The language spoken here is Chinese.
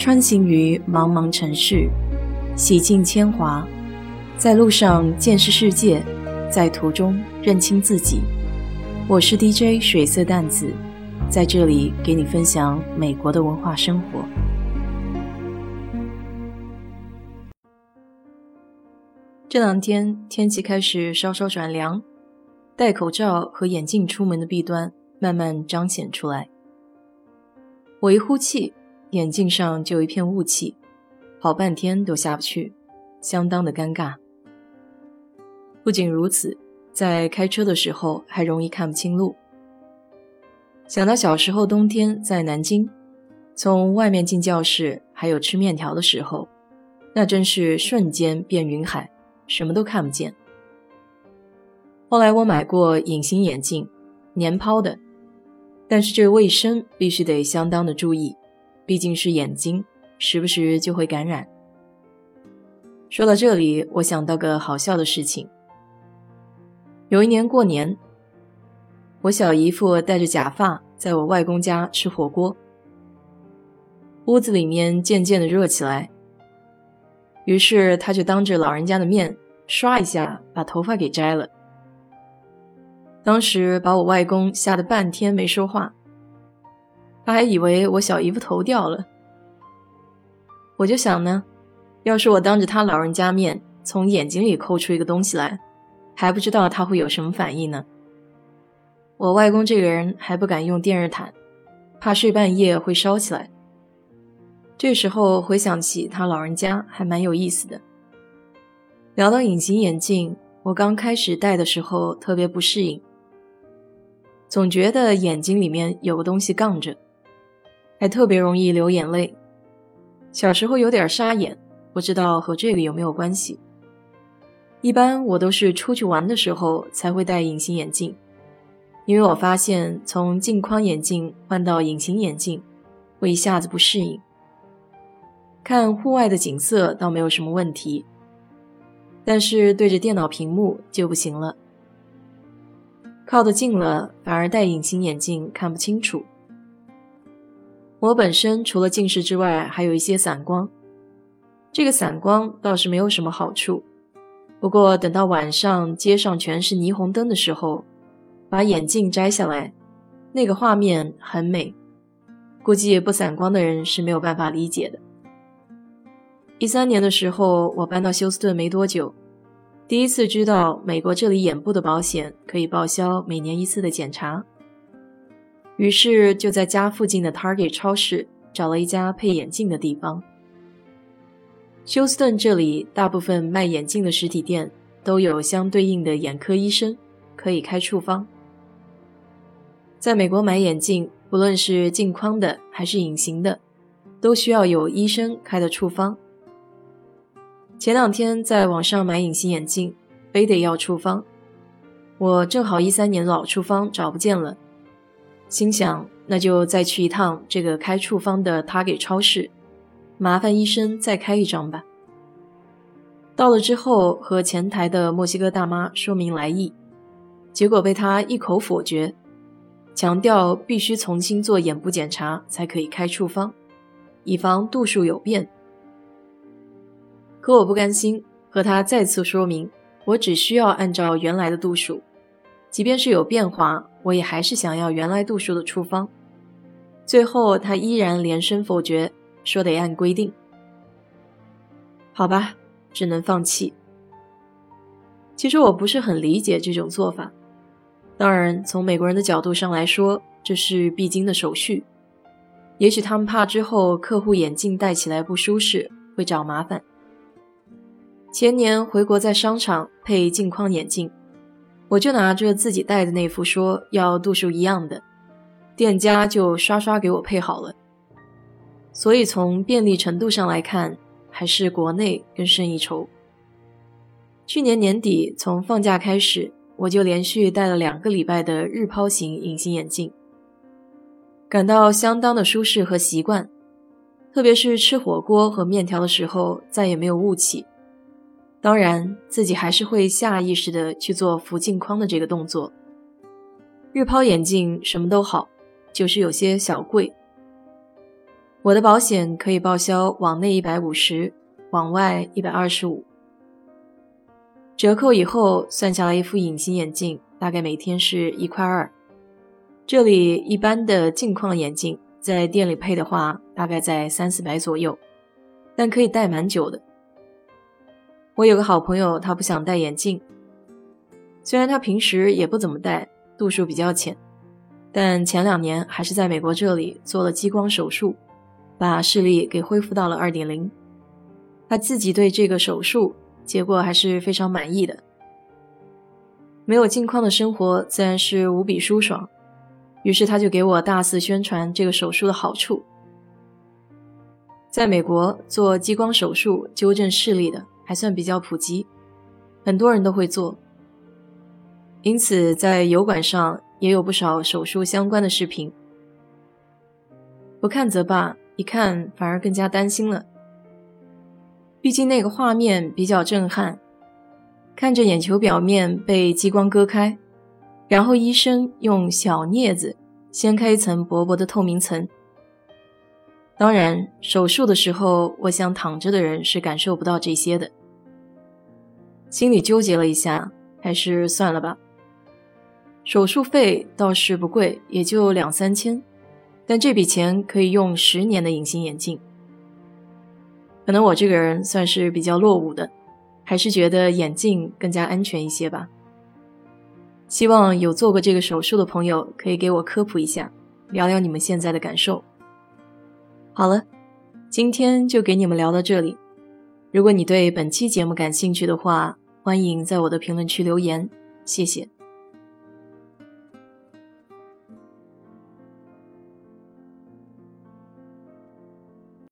穿行于茫茫城市，洗尽铅华，在路上见识世界，在途中认清自己。我是 DJ 水色淡子，在这里给你分享美国的文化生活。这两天天气开始稍稍转凉，戴口罩和眼镜出门的弊端慢慢彰显出来。我一呼气。眼镜上就一片雾气，好半天都下不去，相当的尴尬。不仅如此，在开车的时候还容易看不清路。想到小时候冬天在南京，从外面进教室还有吃面条的时候，那真是瞬间变云海，什么都看不见。后来我买过隐形眼镜，年抛的，但是这卫生必须得相当的注意。毕竟是眼睛，时不时就会感染。说到这里，我想到个好笑的事情。有一年过年，我小姨夫戴着假发在我外公家吃火锅，屋子里面渐渐的热起来，于是他就当着老人家的面刷一下把头发给摘了。当时把我外公吓得半天没说话。他还以为我小姨夫头掉了，我就想呢，要是我当着他老人家面从眼睛里抠出一个东西来，还不知道他会有什么反应呢。我外公这个人还不敢用电热毯，怕睡半夜会烧起来。这时候回想起他老人家，还蛮有意思的。聊到隐形眼镜，我刚开始戴的时候特别不适应，总觉得眼睛里面有个东西杠着。还特别容易流眼泪，小时候有点儿沙眼，不知道和这个有没有关系。一般我都是出去玩的时候才会戴隐形眼镜，因为我发现从镜框眼镜换到隐形眼镜会一下子不适应。看户外的景色倒没有什么问题，但是对着电脑屏幕就不行了，靠得近了反而戴隐形眼镜看不清楚。我本身除了近视之外，还有一些散光。这个散光倒是没有什么好处，不过等到晚上街上全是霓虹灯的时候，把眼镜摘下来，那个画面很美。估计不散光的人是没有办法理解的。一三年的时候，我搬到休斯顿没多久，第一次知道美国这里眼部的保险可以报销每年一次的检查。于是就在家附近的 Target 超市找了一家配眼镜的地方。休斯顿这里大部分卖眼镜的实体店都有相对应的眼科医生，可以开处方。在美国买眼镜，不论是镜框的还是隐形的，都需要有医生开的处方。前两天在网上买隐形眼镜，非得要处方，我正好一三年老处方找不见了。心想，那就再去一趟这个开处方的 Target 超市，麻烦医生再开一张吧。到了之后，和前台的墨西哥大妈说明来意，结果被他一口否决，强调必须重新做眼部检查才可以开处方，以防度数有变。可我不甘心，和他再次说明，我只需要按照原来的度数。即便是有变化，我也还是想要原来度数的处方。最后，他依然连声否决，说得按规定。好吧，只能放弃。其实我不是很理解这种做法。当然，从美国人的角度上来说，这是必经的手续。也许他们怕之后客户眼镜戴起来不舒适，会找麻烦。前年回国，在商场配镜框眼镜。我就拿着自己戴的那副说要度数一样的，店家就刷刷给我配好了。所以从便利程度上来看，还是国内更胜一筹。去年年底从放假开始，我就连续戴了两个礼拜的日抛型隐形眼镜，感到相当的舒适和习惯，特别是吃火锅和面条的时候，再也没有雾气。当然，自己还是会下意识的去做扶镜框的这个动作。日抛眼镜什么都好，就是有些小贵。我的保险可以报销往内一百五十，往外一百二十五。折扣以后算下来，一副隐形眼镜大概每天是一块二。这里一般的镜框眼镜在店里配的话，大概在三四百左右，但可以戴蛮久的。我有个好朋友，他不想戴眼镜，虽然他平时也不怎么戴，度数比较浅，但前两年还是在美国这里做了激光手术。把视力给恢复到了二点零，他自己对这个手术结果还是非常满意的。没有镜框的生活自然是无比舒爽，于是他就给我大肆宣传这个手术的好处。在美国做激光手术纠正视力的还算比较普及，很多人都会做，因此在油管上也有不少手术相关的视频。不看则罢。一看反而更加担心了，毕竟那个画面比较震撼，看着眼球表面被激光割开，然后医生用小镊子掀开一层薄薄的透明层。当然，手术的时候，我想躺着的人是感受不到这些的。心里纠结了一下，还是算了吧。手术费倒是不贵，也就两三千。但这笔钱可以用十年的隐形眼镜。可能我这个人算是比较落伍的，还是觉得眼镜更加安全一些吧。希望有做过这个手术的朋友可以给我科普一下，聊聊你们现在的感受。好了，今天就给你们聊到这里。如果你对本期节目感兴趣的话，欢迎在我的评论区留言，谢谢。